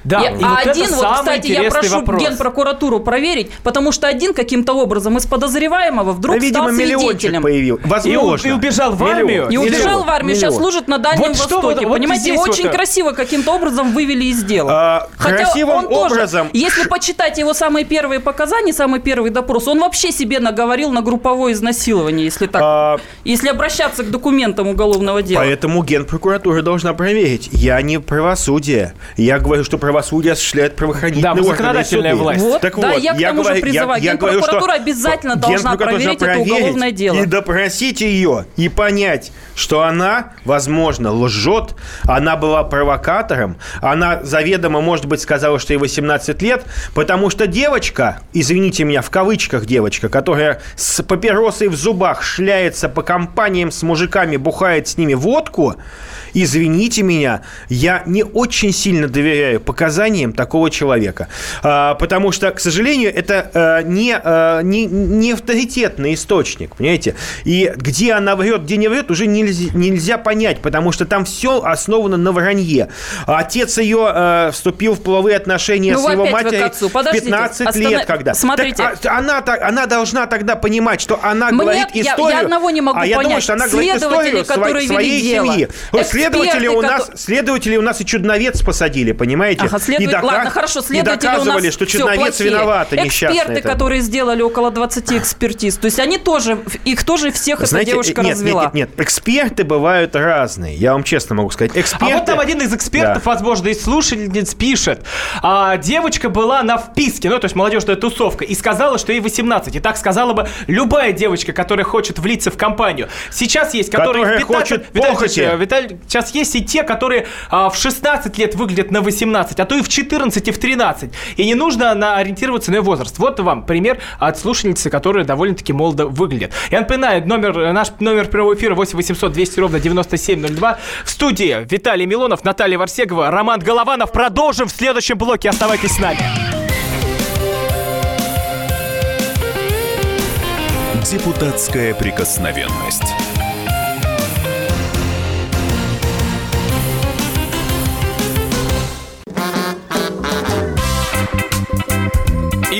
Да, Я- и а вот это один, вот, самый кстати, я прошу вопрос. генпрокуратуру проверить, потому что один каким-то образом из подозреваемого вдруг Да, видимо, стал свидетелем. появился. Возможно. И и убежал в Миллион. армию. И Миллион. убежал в армию, сейчас Миллион. служит на Дальнем Вот Востоке. вот- вот Понимаете, его вот, очень э, красиво каким-то образом вывели из дела. А, Хотя красивым он тоже, образом- если почитать его самые первые показания, самый первый допрос, он вообще себе наговорил на групповое изнасилование, если так, А, если обращаться к документам уголовного дела. Поэтому генпрокуратура должна проверить. Я не правосудие. Я говорю, что правосудие осуществляет правоохранительные Да, органы законодательная власть. Вот, Так да, вот, я к тому же говорю- призываю. я говорю, что Генпрокуратура обязательно должна Генпрокуратура проверить это уголовное дело. И допросить ее, и понять, что она, возможно, лжет, она была провокатором, она заведомо, может быть, сказала, что ей 18 лет, потому что девочка, извините меня, в кавычках девочка, которая с папиросой в зубах шляется по компаниям с мужиками, бухает с ними водку, извините меня, я не очень сильно доверяю показаниям такого человека. А, потому что, к сожалению, это э, не, э, не, не авторитетный источник, понимаете? И где она врет, где не врет, уже нельзя, нельзя понять, потому что там все основано на вранье. Отец ее э, вступил в половые отношения Ну, с его матерью в Подождите, 15 останов- лет, когда. Смотрите. Так, она, так- она должна тогда понимать, что она Мне- говорит я- я историю. одного не могу а я думаю, понять. что она говорит историю своей дело, семьи. Вот следователи у эксперты, нас, кото- следователи у нас и чудновец посадили, понимаете? Ага, следует- и дока- Ладно, хорошо, и следователи у доказывали, нас что всё, чудновец плохие. виноват, а несчастный. Эксперты, это. которые сделали около 20 экспертиз, то есть они тоже, их тоже всех Знаете, эта девушка нет, развела. Нет, нет, нет, эксперты бывают разные. Я вам честно могу сказать. А Эксперты... вот там один из экспертов, Да. возможно, из слушательниц пишет. А, девочка была на вписке, ну, то есть молодежная тусовка, и сказала, что ей 18. И так сказала бы любая девочка, которая хочет влиться в компанию. Сейчас есть, которые Которая в 15... хочет Виталий Виталий, сейчас есть и те, которые а, в 16 лет выглядят на 18, а то и в 14, и в 13. И не нужно на ориентироваться на ее возраст. Вот вам пример от слушательницы, которая довольно-таки молодо выглядит. Я напоминаю, номер, э, наш номер прямого эфира 8 800 200 ровно 9702. В студии Виталий Милонов, Наталья Варсегова, Роман Голованов. Продолжим в следующем блоке. Оставайтесь с нами. Депутатская прикосновенность.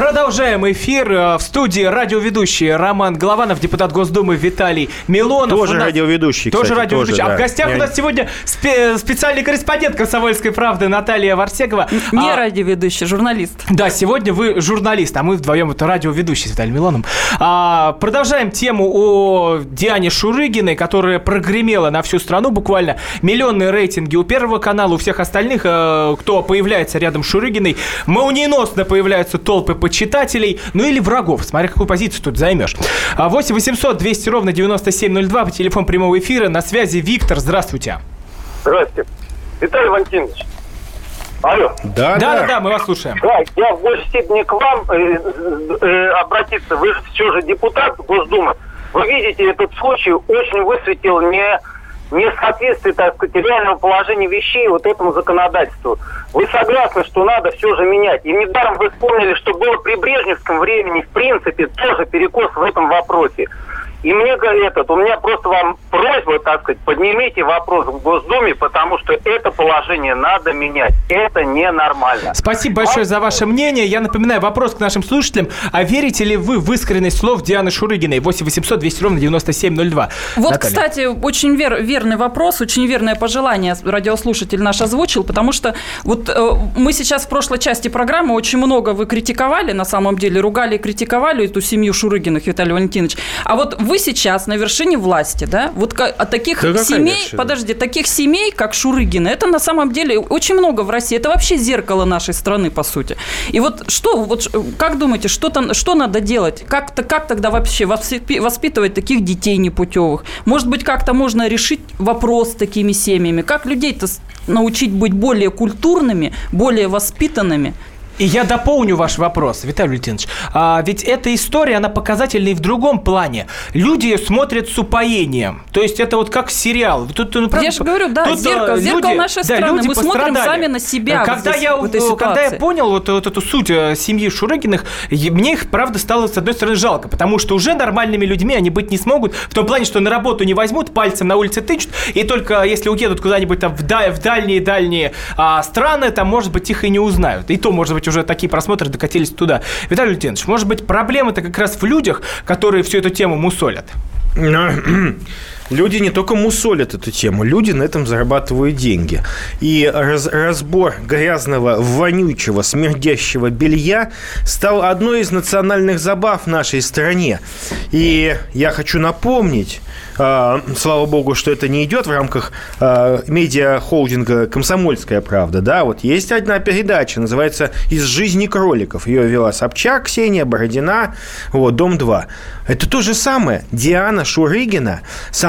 Продолжаем эфир. Э, В студии радиоведущий Роман Голованов, депутат Госдумы Виталий Милонов. Тоже нас- радиоведущий, Тоже кстати, радиоведущий. тоже, а в да. гостях Я- у нас сегодня спе- специальный корреспондент «Комсомольской правды» Наталья Варсегова. Не А, радиоведущий, журналист. Да, сегодня вы журналист, а мы вдвоем это радиоведущий с Виталием Милоном. А, продолжаем тему о Диане Шурыгиной, которая прогремела на всю страну буквально. Миллионные рейтинги у Первого канала, у всех остальных, э, кто появляется рядом с Шурыгиной. Молниеносно появляются толпы почитателей, ну или врагов, смотря какую позицию тут займешь. А, 8 800 200 ровно 9702 по телефону прямого эфира. На связи Виктор, здравствуйте. Здравствуйте. Виталий Валентинович. Алло. Да, Да, да, да, мы вас слушаем. Да, я в большей степени к вам э, э, обратиться. Вы же все же депутат Госдумы. Вы видите, этот случай очень высветил не несоответствие, так сказать, реального положения вещей вот этому законодательству. Вы согласны, что надо все же менять? И недаром вы вспомнили, что было при Брежневском времени, в принципе, тоже перекос в этом вопросе. И мне говорят, этот, у меня просто вам просьба, так сказать, поднимите вопрос в Госдуме, потому что это положение надо менять. Это ненормально. Спасибо большое за ваше мнение. Я напоминаю вопрос к нашим слушателям. А верите ли вы в искренность слов Дианы Шурыгиной? 8 800 200 ровно 9702. Вот, Наталья. кстати, очень вер- верный вопрос, очень верное пожелание радиослушатель наш озвучил, потому что вот э, мы сейчас в прошлой части программы очень много вы критиковали, на самом деле, ругали и критиковали эту семью Шурыгиных, Виталий Валентинович. А вот вы сейчас на вершине власти, да? Вот ка- а таких Да семей, вершина? подожди, таких семей, как Шурыгины, это на самом деле очень много в России. Это вообще зеркало нашей страны, по сути. И вот что, вот как думаете, что, там, что надо делать? Как, -то, как тогда вообще воспи- воспитывать таких детей непутевых? Может быть, как-то можно решить вопрос с такими семьями? Как людей-то научить быть более культурными, более воспитанными? И я дополню ваш вопрос, Виталий Валентинович. А, ведь эта история, она показательна и в другом плане. Люди смотрят с упоением. То есть это вот как сериал. Тут, ну, правда, Я же говорю, да, тут, зеркало, э, зеркало люди- нашей да, страны. Мы смотрим пострадали. сами на себя вот Когда, здесь, я, в этой э, когда я понял вот, вот эту суть э, семьи Шурыгиных, мне их, правда, стало, с одной стороны, жалко, потому что уже нормальными людьми они быть не смогут, в том плане, что на работу не возьмут, пальцем на улице тычут, и только если уедут куда-нибудь там в, в дальние-дальние а, страны, там, может быть, их и не узнают. И то, может быть, уже такие просмотры докатились туда. Виталий Валентинович, может быть, проблема-то как раз в людях, которые всю эту тему мусолят? Люди не только мусолят эту тему, люди на этом зарабатывают деньги. И раз- разбор грязного, вонючего, смердящего белья стал одной из национальных забав в нашей стране. И я хочу напомнить, а, слава богу, что это не идет в рамках а, медиа-холдинга «Комсомольская правда». Да, вот есть одна передача, называется «Из жизни кроликов». Ее вела Собчак, Ксения Бородина, вот, «Дом-2». Это то же самое. Диана Шурыгина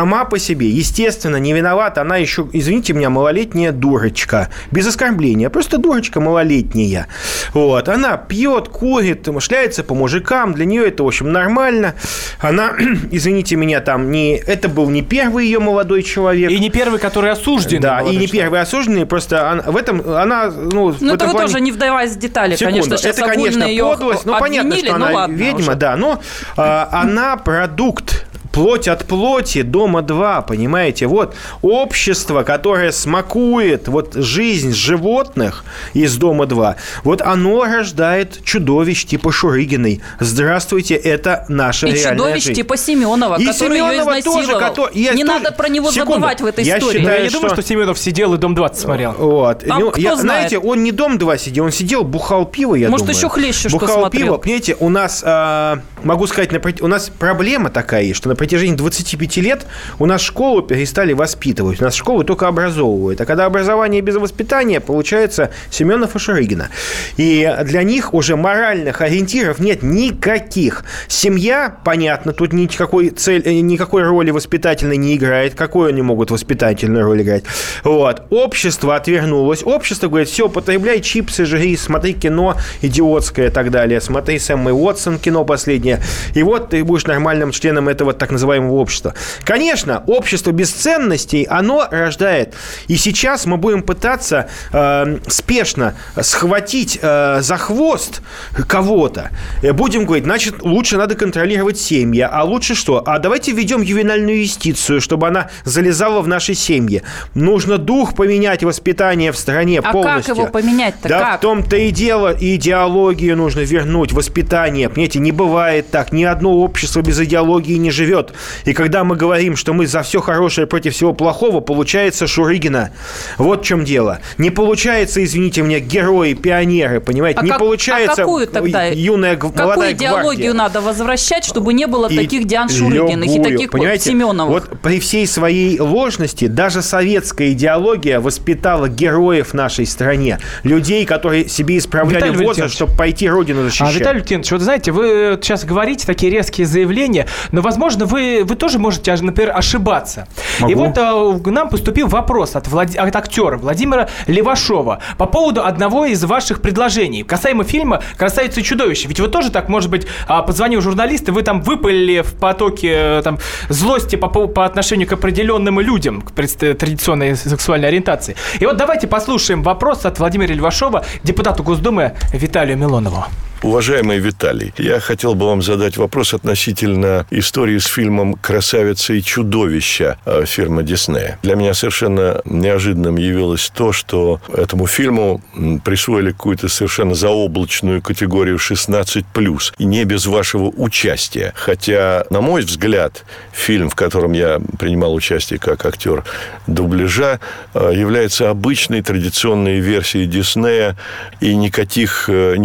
сама по себе, естественно, не виновата. Она еще, извините меня, малолетняя дурочка. Без оскорбления, просто дурочка малолетняя. Вот. Она пьет, курит, шляется по мужикам. Для нее это, в общем, нормально. Она, извините меня, там не... Это был не первый ее молодой человек. И не первый, который осужден. Да, и не первый осужденный, просто она- в этом она, ну, Ну, это вы плане- тоже не вдаваясь в детали, Секунду. конечно. Сейчас это, конечно, подлость. Ну, понятно, что ну она ладно ведьма, уже. да. Но а, она продукт плоть от плоти дома 2, понимаете? Вот общество, которое смакует вот жизнь животных из дома 2, вот оно рождает чудовищ типа Шурыгиной. Здравствуйте, это наша И реальная чудовищ жизнь. типа Семенова, И который ее Семенова тоже, изнасиловал. кото- я не тоже- надо про него Секунду. забывать в этой Я истории. считаю, Я не думаю, что- что Семенов сидел и «Дом-20» смотрел. Вот. Там Ну, кто я, знает? знаете, он не дом 2 сидел, он сидел, бухал пиво, я Может, думаю. еще хлеще что Бухал смотрел. пиво. Понимаете, у нас, а, могу сказать, у нас проблема такая есть, что на протяжении 25 лет у нас школу перестали воспитывать. У нас школу только образовывают. А когда образование без воспитания, получается Семенов и Шурыгина. И для них уже моральных ориентиров нет никаких. Семья, понятно, тут никакой, цель, э, никакой роли воспитательной не играет. Какой они могут воспитательную роль играть? Вот. Общество отвернулось. Общество говорит, все, потребляй чипсы, жри, смотри кино идиотское и так далее. Смотри Сэм и Уотсон кино последнее. И вот ты будешь нормальным членом этого так называемого общества. Конечно, общество без ценностей, оно рождает. И сейчас мы будем пытаться э, спешно схватить э, за хвост кого-то. Э, Будем говорить, значит, лучше надо контролировать семьи. А лучше что? А давайте введем ювенальную юстицию, чтобы она залезала в наши семьи. Нужно дух поменять, воспитание в стране А полностью. как его поменять-то? Да как? в том-то и дело, и идеологию нужно вернуть, воспитание. Понимаете, не бывает так. Ни одно общество без идеологии не живет. И когда мы говорим, что мы за все хорошее против всего плохого, получается Шурыгина. Вот в чем дело. Не получается, извините меня, герои, пионеры, понимаете? А не как- получается а какую тогда? юная Какую молодая идеологию гвардия. надо возвращать, чтобы не было И таких Диан Шурыгиных и любую, таких вот понимаете? Семеновых? Вот при всей своей ложности даже советская идеология воспитала героев нашей стране. Людей, которые себе исправляли Виталий возраст, чтобы пойти родину защищать. А, Виталий Лютинович, вот знаете, вы сейчас говорите такие резкие заявления, но, возможно, вы, вы тоже можете, например, ошибаться. И Могу. вот а, к нам поступил вопрос от, Влад- от актера Владимира Левашова по поводу одного из ваших предложений касаемо фильма «Красавица и чудовище». Ведь вы тоже так, может быть, а, позвонил журналист, и вы там выпали в потоке э, там, злости по, по отношению к определенным людям, к традиционной сексуальной ориентации. И вот давайте послушаем вопрос от Владимира Левашова, депутату Госдумы Виталию Милонову. Уважаемый Виталий, я хотел бы вам задать вопрос относительно истории с фильмом «Красавица и чудовище» э, фирмы Диснея. Для меня совершенно неожиданным явилось то, что этому фильму присвоили какую-то совершенно заоблачную категорию 16+, и не без вашего участия. Хотя, на мой взгляд, фильм, в котором я принимал участие как актер дубляжа, э, является обычной традиционной версией Диснея, и никаких э,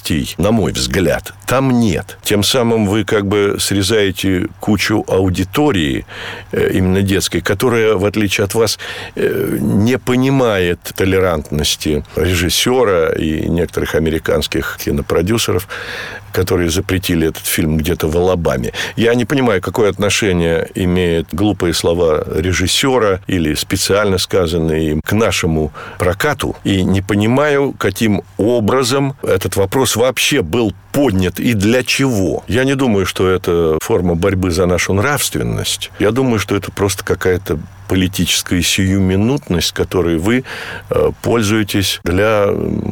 неприличностей, на мой взгляд, там нет. Тем самым вы как бы срезаете кучу аудитории, э, именно детской, которая, в отличие от вас, э, не понимает толерантности режиссера и некоторых американских кинопродюсеров, которые запретили этот фильм где-то в Алабаме. Я не понимаю, какое отношение имеют глупые слова режиссера или специально сказанные им к нашему прокату. И не понимаю, каким образом этот вопрос вообще был поднят и для чего. Я не думаю, что это форма борьбы за нашу нравственность. Я думаю, что это просто какая-то политическая сиюминутность, которой вы э, пользуетесь для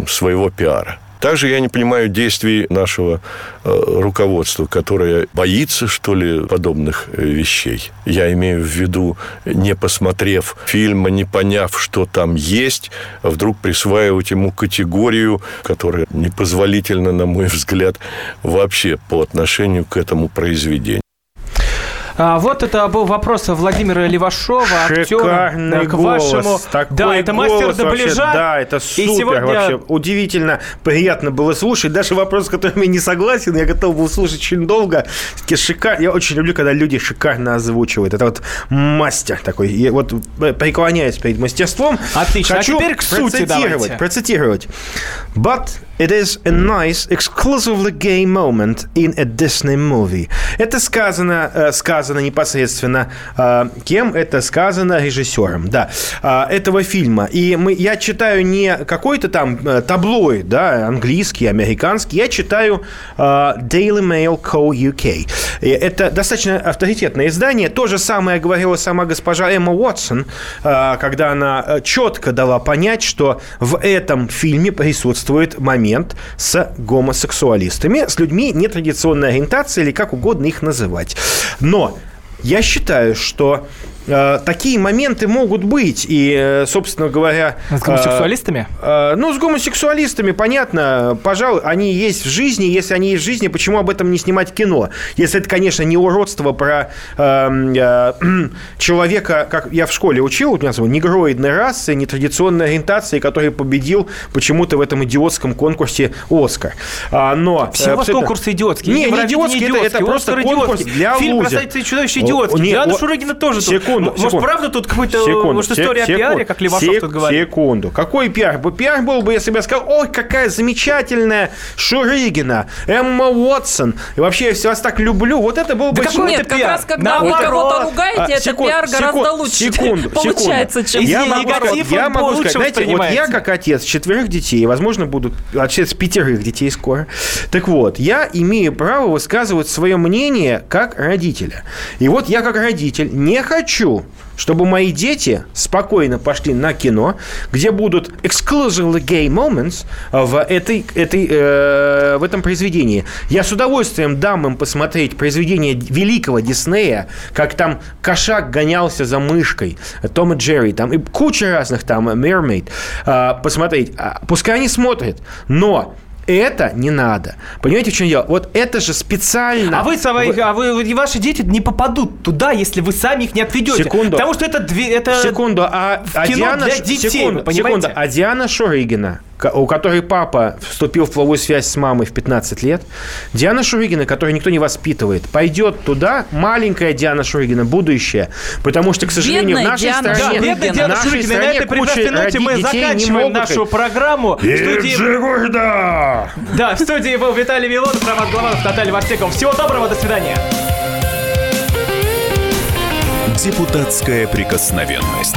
своего пиара. Также я не понимаю действий нашего э, руководства, которое боится, что ли, подобных э, вещей. Я имею в виду, не посмотрев фильма, не поняв, что там есть, вдруг присваивать ему категорию, которая непозволительна, на мой взгляд, вообще по отношению к этому произведению. А, вот это был вопрос Владимира Левашова, актера, Шикарный к голос. вашему... Такой да, это мастер дубляжа. Да, это И супер сегодня- вообще. Удивительно, приятно было слушать. Даже вопрос, с которым я не согласен, я готов был слушать очень долго. Шикар... Я очень люблю, когда люди шикарно озвучивают. Это вот мастер такой. Я вот э, преклоняюсь перед мастерством. Отлично. А Хочу теперь к сути процитировать, давайте. процитировать. But it is a nice, exclusively gay moment in a Disney movie. Это сказано, э, сказано непосредственно э, кем? Это сказано режиссером, да, э, этого фильма. И мы, я читаю не какой-то там таблоид, да, английский, американский, я читаю Daily Mail Co. UK. Это достаточно авторитетное издание. То же самое говорила сама госпожа Эмма Уотсон, когда она четко дала понять, что в этом фильме присутствует момент с гомосексуалистами, с людьми нетрадиционной ориентации или как угодно их называть. Но я считаю, что такие моменты могут быть. И, э, собственно говоря... С гомосексуалистами? э, э, ну, с гомосексуалистами, понятно. Пожалуй, они есть в жизни. Если они есть в жизни, почему об этом не снимать кино? Если это, конечно, не уродство про э, э, человека, как я в школе учил, у меня зовут, негроидной расы, нетрадиционной ориентации, который победил почему-то в этом идиотском конкурсе «Оскар». А, но... Все э, у вас абсолютно- конкурсы идиотские. Не, не идиотский, это, это просто конкурс идиотский. для Фильм лузер. «Красавица и чудовище» идиотский. Диана Шурыгина тоже тут. Секунду, Может, секунду. правда тут какой-то, Секунду, может, история о секунду, пиаре, как Левашов сек- тут говорит? Секунду. Какой пиар? Бы- Пиар был бы, если бы я сказал, ой, какая замечательная Шурыгина, Эмма Уотсон. И вообще, я вас так люблю. Вот это был бы... Да какой Нет, это как пиар? раз когда вот кого-то это- ругаете, А, это секунд- пиар гораздо секунд- лучше секунду, получается, секунду. чем я могу Негатив, я могу сказать, знаете, вот я как отец четверых детей, возможно, буду отец пятерых детей скоро. Так вот, я имею право высказывать свое мнение как родителя. И вот я как родитель не хочу чтобы мои дети спокойно пошли на кино, где будут exclusively gay moments в, этой, этой, э, в этом произведении. Я с удовольствием дам им посмотреть произведение великого Диснея, как там кошак гонялся за мышкой, Том и Джерри, там и куча разных там, Mermaid, э, посмотреть. А, Пускай они смотрят, но это не надо. Понимаете, в чем дело? Вот это же специально... А вы, своих, а вы, и ваши дети не попадут туда, если вы сами их не отведете. Секунду. Потому что это две, это Секунду, а, в а кино Диана, для детей, секунду, вы секунду, а Диана Шурыгина, у которой папа вступил в половую связь с мамой в 15 лет, Диана Шурыгина, которую никто не воспитывает, пойдет туда, маленькая Диана Шурыгина, будущее, потому что, к сожалению, Бедная в нашей Диана стране, Да, бедная Диана нашей Шурыгина. На стране этой куча прекрасной ноте мы заканчиваем нашу ходить. программу. В студии- Иджигурда! Да, в студии был Виталий Милонов, Роман Голованов, Наталья Варсекова. Всего доброго, до свидания. Депутатская прикосновенность.